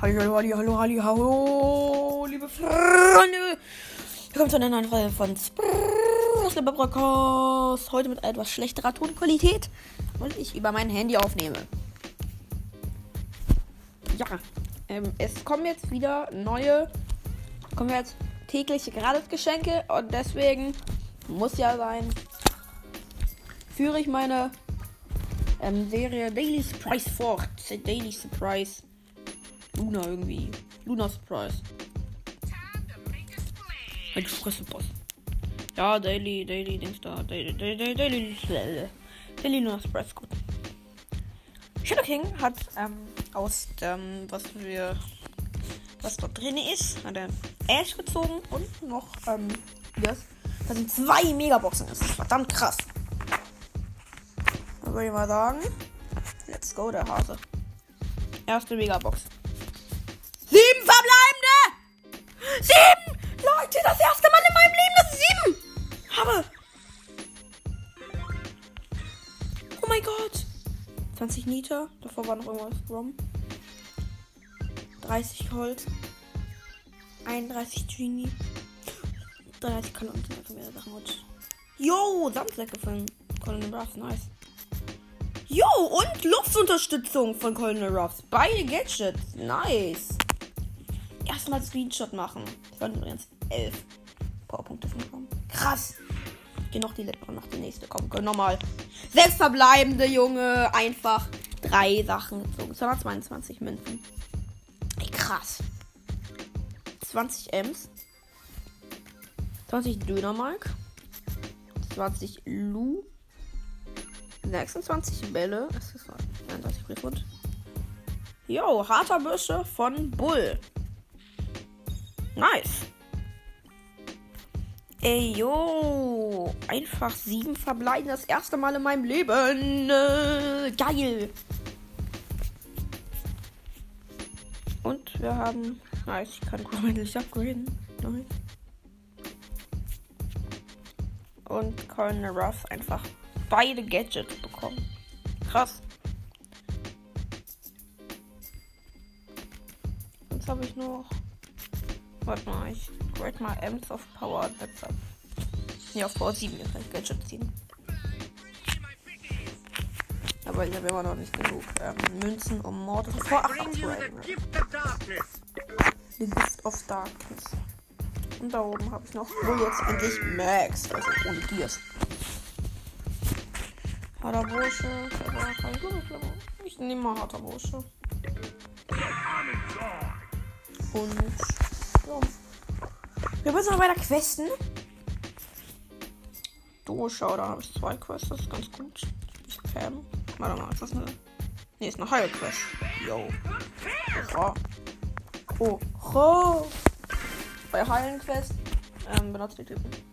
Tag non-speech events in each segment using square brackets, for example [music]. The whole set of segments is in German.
Hallo, hallo, hallo, hallo, hallo, hallo, liebe Freunde. Willkommen zu einer neuen Folge von Sprrrr Podcast. Heute mit etwas schlechterer Tonqualität, weil ich über mein Handy aufnehme. Ja, ähm, es kommen jetzt wieder neue, kommen jetzt tägliche Gratisgeschenke und deswegen muss ja sein, führe ich meine ähm, Serie Daily Surprise fort. Daily Surprise. Luna irgendwie. Luna Surprise. Express Boss. Ja, Daily, Daily, Dings da. Daily, Daily, Daily, Daily, Daily Luna Surprise, gut. Shadow King hat ähm, aus dem, was wir, was dort drin ist, hat er Ash gezogen und noch, ähm, das, da sind zwei Megaboxen. Das ist verdammt krass. Dann würde ich mal sagen, let's go, der Hase. Erste Megabox. 20 Niter. Davor war noch irgendwas. Rom. 30 Holz. 31 Genie. 30 Kanonen. Sind wieder Sachen. Und Yo, Sandsäcke von Colonel Ruffs. Nice. Yo, und Luftunterstützung von Colonel Ruffs. Beide Gadgets. Nice erstmal Screenshot machen. Ich wollte übrigens 11 Powerpunkte von kommen. Krass. Geh noch die letzte, noch die nächste. Komm, komm nochmal. Sechs verbleibende, Junge. Einfach drei Sachen gezogen. 222 Münzen. Ey, krass. 20 Ms. 20 Dönermark. 20 Lu. 26 Bälle. Das ist 31 Griffhund. Jo, harter Büsche von Bull. Nice. Ey, yo. Einfach sieben verbleiben. Das erste Mal in meinem Leben. Äh, geil. Und wir haben. Nice, ich kann endlich upgraden. Nice. Und Colonel Ruff einfach beide Gadgets bekommen. Krass. Jetzt habe ich noch. Warte mal, ich grade mal Ems of Power. Deshalb. Ja, auf Power 7 kann ich Gadget ziehen. Aber ich habe immer noch nicht genug ähm, Münzen, um Mord und vor 8 abzuhalten. The Gift of Darkness. Und da oben habe ich noch wohl jetzt endlich Max, also ohne Gears. Harter Bursche, ich nehme mal harter Bursche. Und ja. Wir müssen noch weiter questen. Durchschau, da habe ich zwei Quests, das ist ganz gut. Ich Pam. Warte mal, ist das eine. Ne, ist eine High Quest. Yo. Oha. Oha. Bei Heilen Quest ähm, benutze, ich,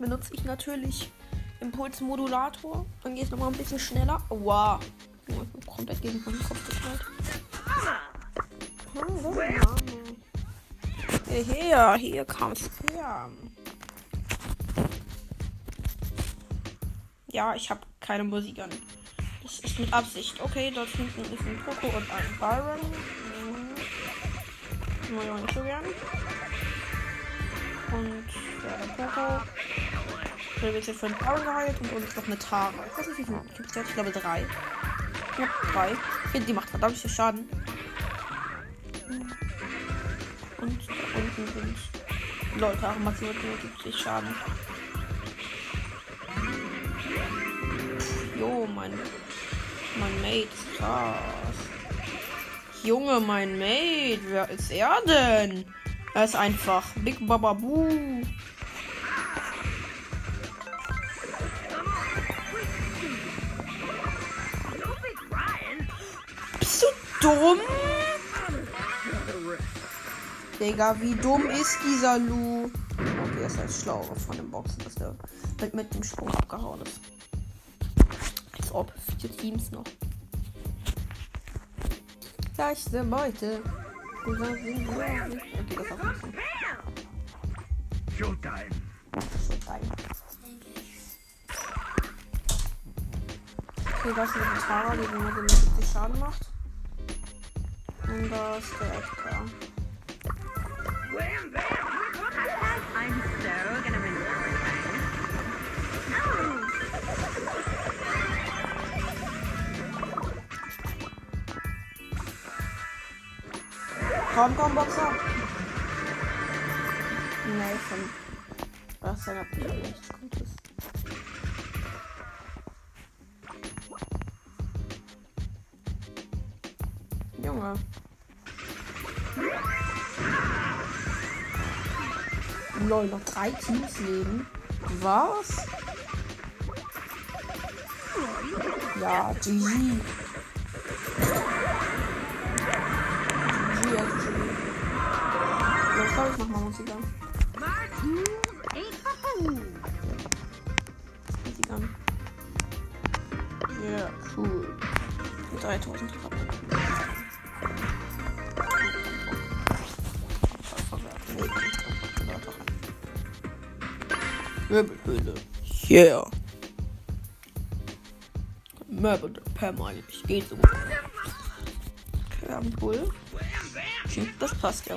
benutze ich natürlich Impulsmodulator. Dann geht es nochmal ein bisschen schneller. Wow. Ich bin komplett gegen meinen Kopf geknallt. Hm, Hierher, hier kommst du her. Ja, ich habe keine Musik an. Das ist mit Absicht. Okay, dort hinten ist ein Poco und ein Byron. Mhm. Mag ich. Und ja, der Poco. Der wird jetzt von Byron geheilt und uns noch eine Tara. Ich weiß nicht, wie viel gibt es? Ich glaube drei. Ja, drei. Die macht verdammt viel Schaden. Und da unten sind Leute auch maximal 70 Schaden. Jo, mein. Mein Mate ist krass. Junge, mein Mate. Wer ist er denn? Er ist einfach Big Bababu. Bist du dumm? Digga, wie dumm ist dieser Lu? Okay, das heißt schlau von dem Boxen, dass der mit, mit dem Sprung abgehauen ist. Als ob. Vier Teams noch. Gleichste Beute. Okay, das auch nicht. Showtime. Showtime. Okay, das ist ein Tara, die nur 70 Schaden macht. Und das ist der Edgar. Komm, komm, Boxer. Nee, von was dann ab nichts Gutes. Junge. Lol, noch drei Teams leben. Was? Ja, GG. Ich ich mach mal Musik an. Musik an. Yeah, cool. 3000 Treffer. Möbelhöhle. Yeah. Möbel permanent. Geht so. Okay, Bull. Das passt ja.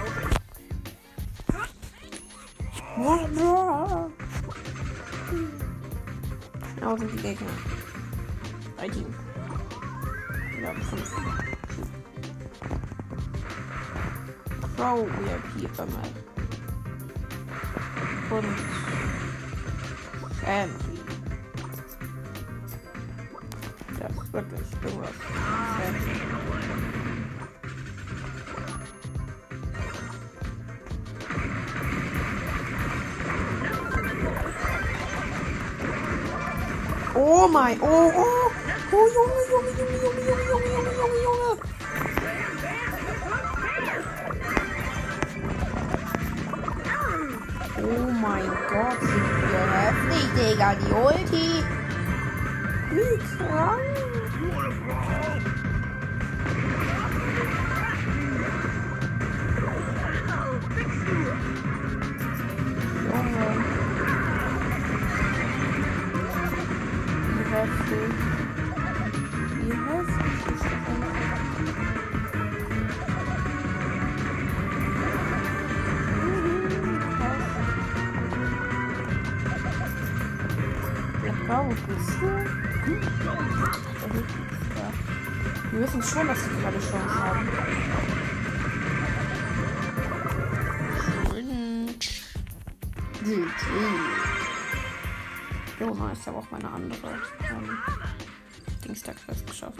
Pro VIP einmal. Und Family. Ja, wirklich, irgendwas. Family. Oh mein, oh, oh, oh, Junge, Junge, Junge, Junge, Junge, Junge, Junge, Junge. my god, you have the Digger, the ulti. Wie krank. Nice, ich habe auch meine andere ähm, Dingstag-Quest geschafft.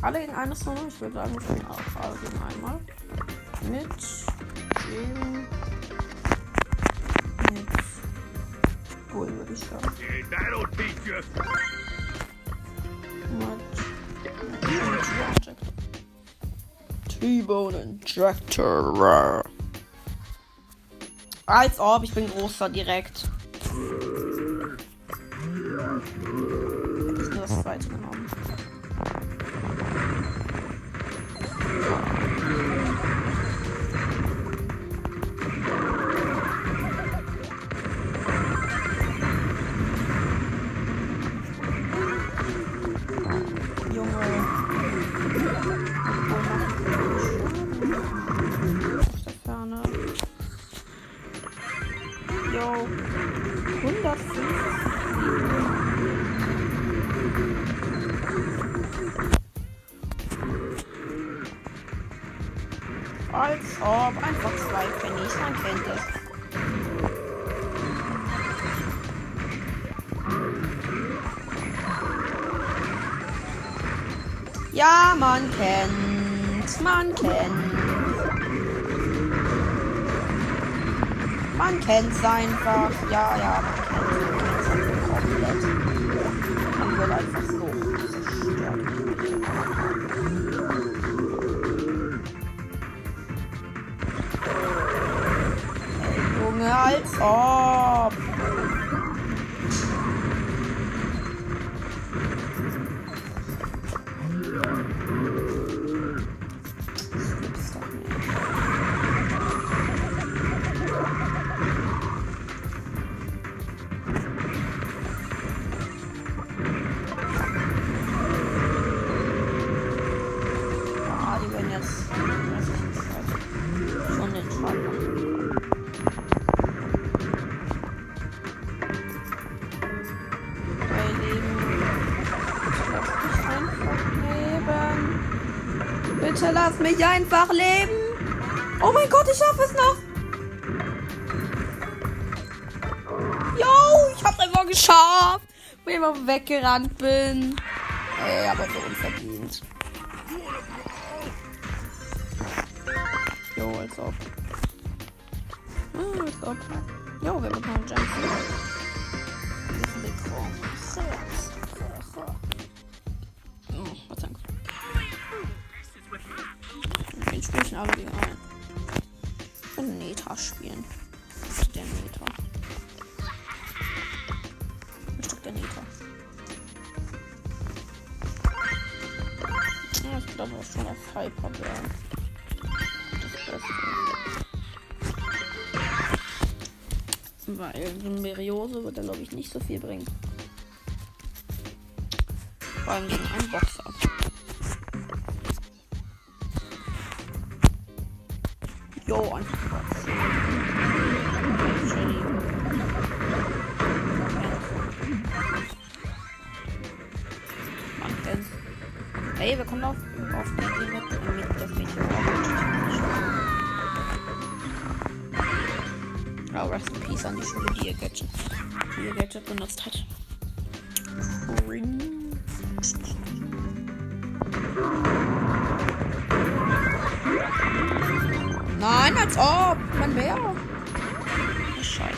Alle gegen eine Zone? Ich würde sagen, wir spielen auch alle gegen einmal. Mit dem. Mit. Bull, würde ich sagen. Mit. T-Bone Injector. Als ob, ich bin großer direkt. Yo. 105. Als ob. Einfach zwei Pennies. Man kennt es. Ja, man kennt. Man kennt. Man kennt's einfach. Ja, ja, man kennt's. Man kennt's komplett. Man will einfach so zerstört. Hey, Junge, als ob. Einfach leben. Oh mein Gott, ich schaffe es noch. Yo, ich hab's einfach geschafft. Wo ich einfach weggerannt bin. Ey, aber so unverdient. Jo, als ob. Ah, als ob. Jo, wir bekommen Gems. Ich alle gegen ein. Und Neta spielen. Der Neta. Ein Stück der Neta. Ja, ich glaube auch schon auf Hyper werden. Das Beste. Weil so ein Meriose wird er, glaube ich, nicht so viel bringen. Vor allem gegen einen Boxer. Jo, einfach. Hey, wir kommen auf, auf die Idee mit, mit das Mädchen Oh, rest in peace an die Schule, die ihr Gadget, die ihr Gadget benutzt hat. Als ob. Mein Bär. Oh, Scheiße.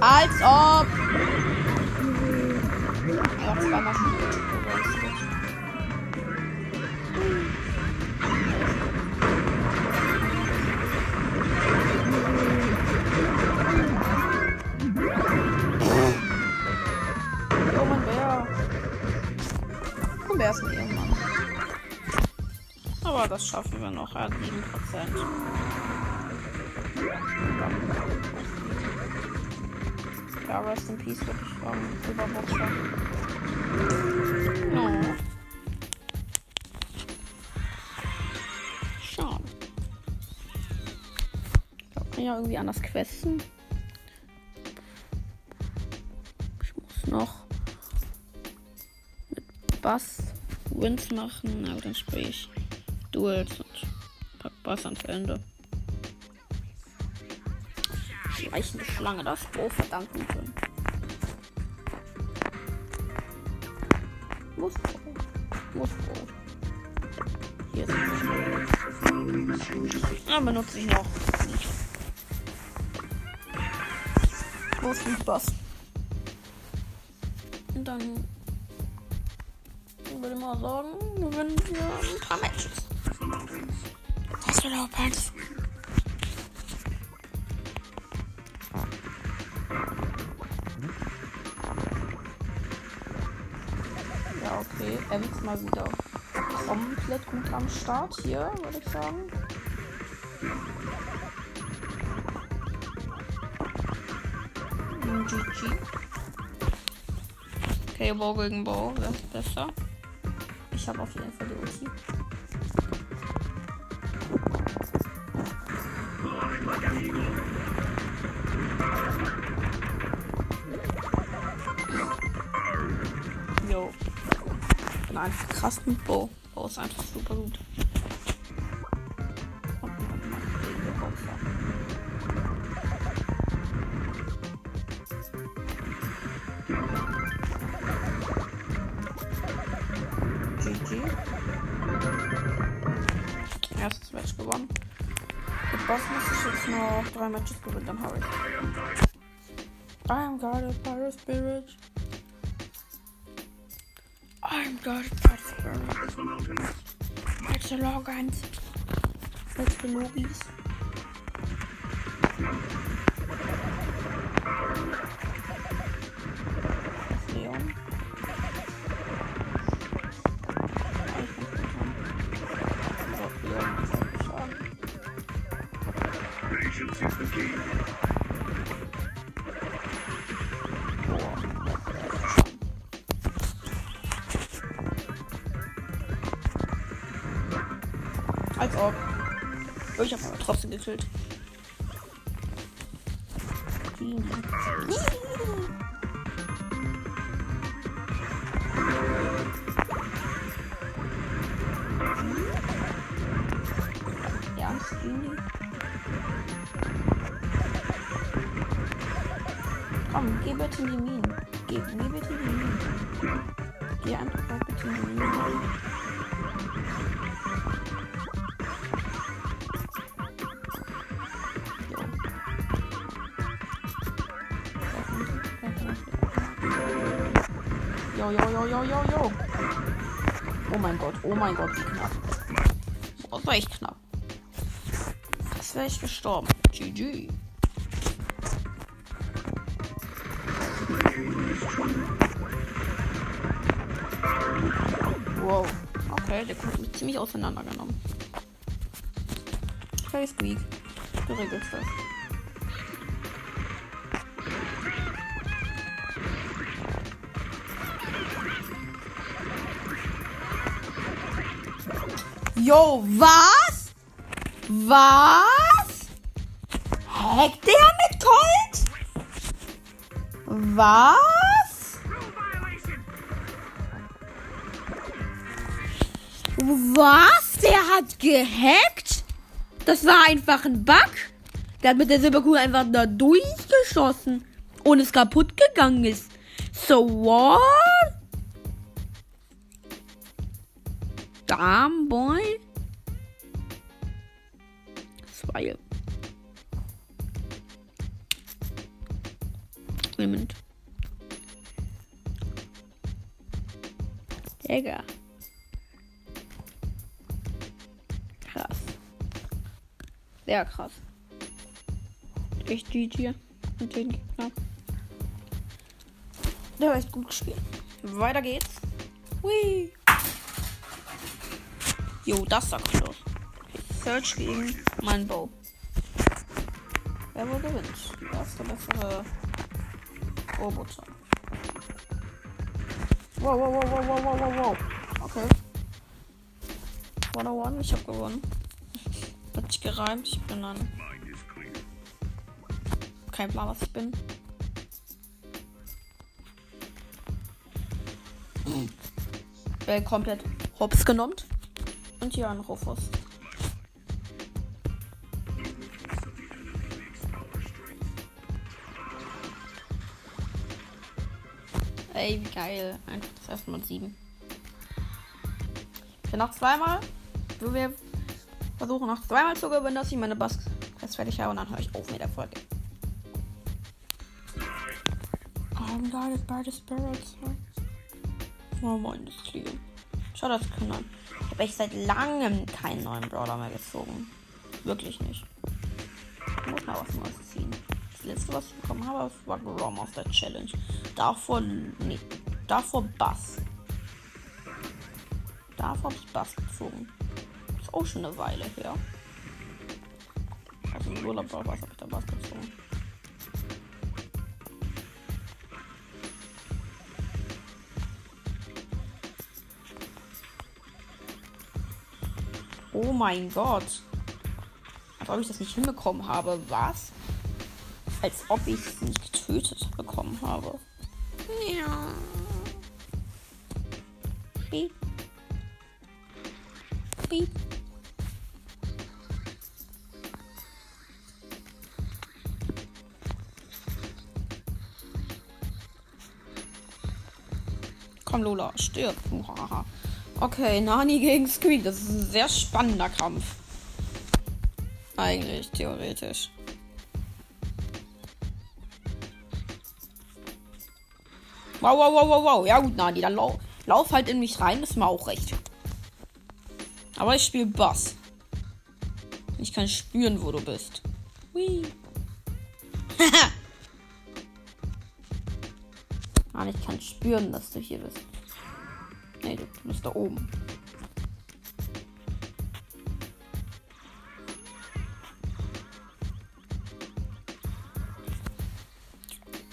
Als ob. Das schaffen wir noch. Er hat 7%. Ja, rest in peace würde ich sagen. Überboxer. Oh. Schade. Kann ja irgendwie anders questen. Ich muss noch mit Bass Wins machen. Gut, dann spiele ich Duels und pack Bass Ende. Schleichende Schlange, das Bo verdammt gut. Muss. Muss. Hier ist es. Ja, benutze ich noch. Wo ist die Bass? Und dann würde mal sagen, gewinnen wir ein paar Matches. Auch eins. Ja, okay. Er ist mal wieder komplett gut am Start hier, würde ich sagen. GG. Okay, Bow gegen Bow, das ist besser. Ich habe auf jeden Fall die Ulti. Bin einfach krass mit Bow. Bow ist einfach super gut. GG. Erstes Match gewonnen. Mit Boss muss ich jetzt noch drei Matches gewinnen, dann habe ich. I'm guarded by the spirit. I'm guarded by the spirit. Letzte Logans. Letzte Logis. Leon. Als ob. Ich habe aber trotzdem gekillt. Ja. Komm, geh bitte in die Minen. Geh, geh bitte in die Minen. Geh einfach bitte in die Minen. Jo, jo, jo, jo, jo, jo. Oh mein Gott, oh mein Gott, wie knapp. Oh, das war echt knapp. Das wäre ich gestorben. GG. Wow. Okay, der kommt mich ziemlich auseinandergenommen. Okay, Squeak. Du regelst das. Jo, was? Was? Hackt der mit Colt? Was? Was? Der hat gehackt? Das war einfach ein Bug. Der hat mit der Silberkugel einfach da durchgeschossen und es kaputt gegangen ist. So what? Damn boy. Zwei. Moment. Digga. Krass. Sehr krass. Echt GG mit den Gegner. Der war echt gut gespielt. Weiter geht's. Hui. Jo, das sagt los. Search gegen mein Bow. Wer wohl gewinnt? Wer ist der bessere Roboter? Wow, wow, wow, wow, wow, wow, wow, wow. Okay. One on one, ich hab gewonnen. [laughs] Hat sich gereimt, ich bin dann. Kein Plan, was ich bin. Äh, komplett hops genommen. Und hier ein Rufus. Ey, wie geil. Einfach das erste Mal sieben. Ich noch zweimal. Wir versuchen noch zweimal zu gewinnen, dass ich meine Bass fertig habe und dann höre ich auf mit der Folge. I'm guided by the spirits. Oh mein, das Kliege. Schau das können Ich habe echt seit langem keinen neuen Brawler mehr gezogen. Wirklich nicht. Ich muss mal was Neues ziehen. Das letzte, was ich bekommen habe, war Grom aus der Challenge. Davor, nee, davor Bass. Davor habe ich Bass gezogen. Ist auch schon eine Weile her. Also im Urlaub war was, habe ich da Bass gezogen. Oh mein Gott. Als ob ich das nicht hinbekommen habe. Was? Als ob ich es nicht getötet bekommen habe. Ja. Piep. Piep. Komm, Lola, stirb. Uhaha. Okay, Nani gegen Squeak. Das ist ein sehr spannender Kampf. Eigentlich, theoretisch. Wow, wow, wow, wow, wow. Ja gut, Nani, dann lau lauf halt in mich rein. Das ist mir auch recht. Aber ich spiele Bass. Ich kann spüren, wo du bist. Hui. Mann, [laughs] ich kann spüren, dass du hier bist. Nee, du bist da oben.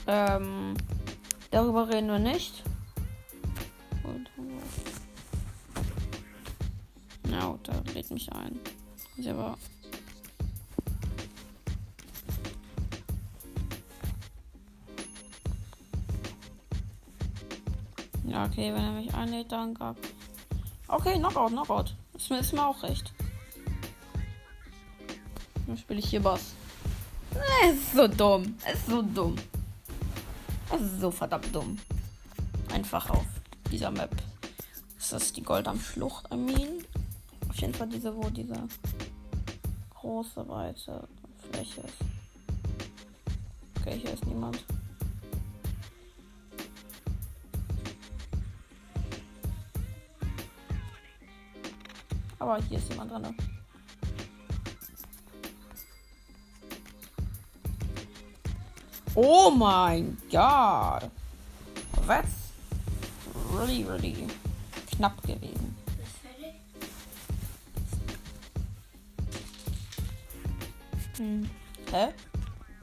Ähm, darüber reden wir nicht. Na, ja, da lädt mich ein. Ist aber okay, wenn er mich einlädt, dann gab. Okay, Knockout, Knockout. Ist mir, ist mir auch recht. Dann spiele ich hier Boss. Es ist so dumm. Ist so dumm. Es ist so verdammt dumm. Einfach auf dieser Map. Ist das die Goldam-Schlucht, I mean? Auf jeden Fall diese, wo diese große, weite Fläche ist. Okay, hier ist niemand. Aber hier ist jemand dran. Oh mein Gott. That's really, really knapp gewesen. Hm. Hä?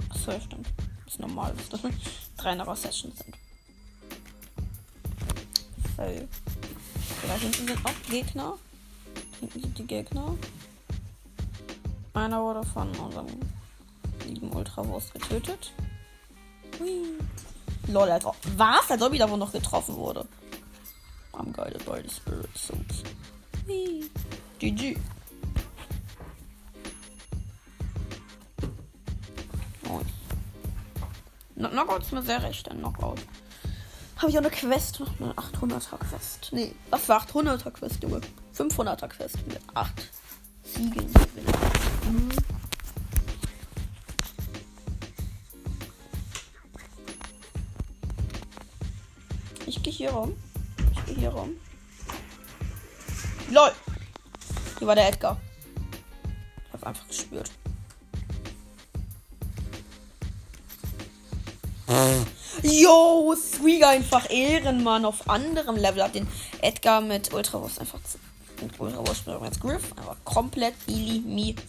Achso, stimmt. Ist normal, dass das [laughs] drei nach Sessions sind. So. Da hinten sind auch Gegner. Die Gegner. Einer wurde von unserem lieben Ultrawurst getötet. Hui. Lol, Alter. Was? Als ob ich da noch getroffen wurde. I'm guided by the spirit souls. Hui. GG. Knockout ist mir sehr recht, ein Knockout. Habe ich auch eine Quest, eine 800er Quest. Nee, was war 800er Quest, Junge? 500er Quest mit 8 Siegen. Mhm. Ich gehe hier rum. Ich gehe hier rum. LOL! Hier war der Edgar. Ich hab's einfach gespürt. Yo, Squeak einfach Ehrenmann auf anderem Level hat den Edgar mit Ultrawurst einfach zu- mit Ultrawurst mit jetzt Griff einfach komplett eliminiert.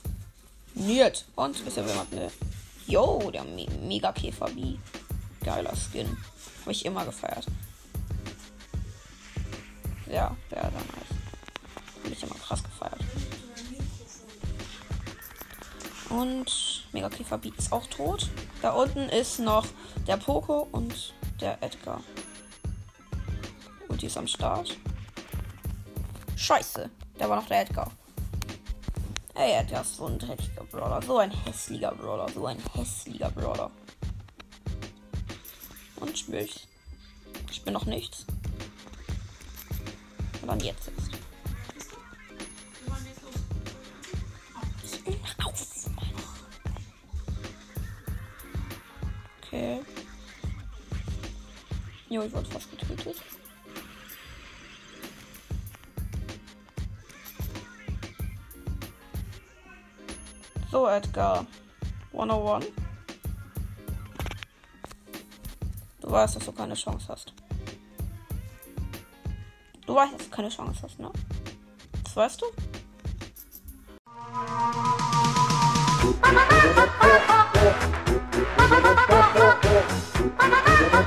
Und ist ja jemand ne? Yo, der Me Mega Käfer wie geiler Skin. Habe ich immer gefeiert. Ja, der war nice. Habe ich immer krass gefeiert. Und Mega Käfer Beat ist auch tot. Da unten ist noch der Poco und der Edgar. Und die ist am Start. Scheiße, da war noch der Edgar. Ey, Edgar ist so ein dreckiger Brawler. So ein hässlicher Brawler. So ein hässlicher Brawler. Und spiel ich. Ich bin noch nichts. Und dann jetzt ist. Auf! Okay. Jo, ich wurde fast getötet. So, Edgar. 101. Du weißt, dass du keine Chance hast. Du weißt, dass du keine Chance hast, ne? Das weißt du? [laughs]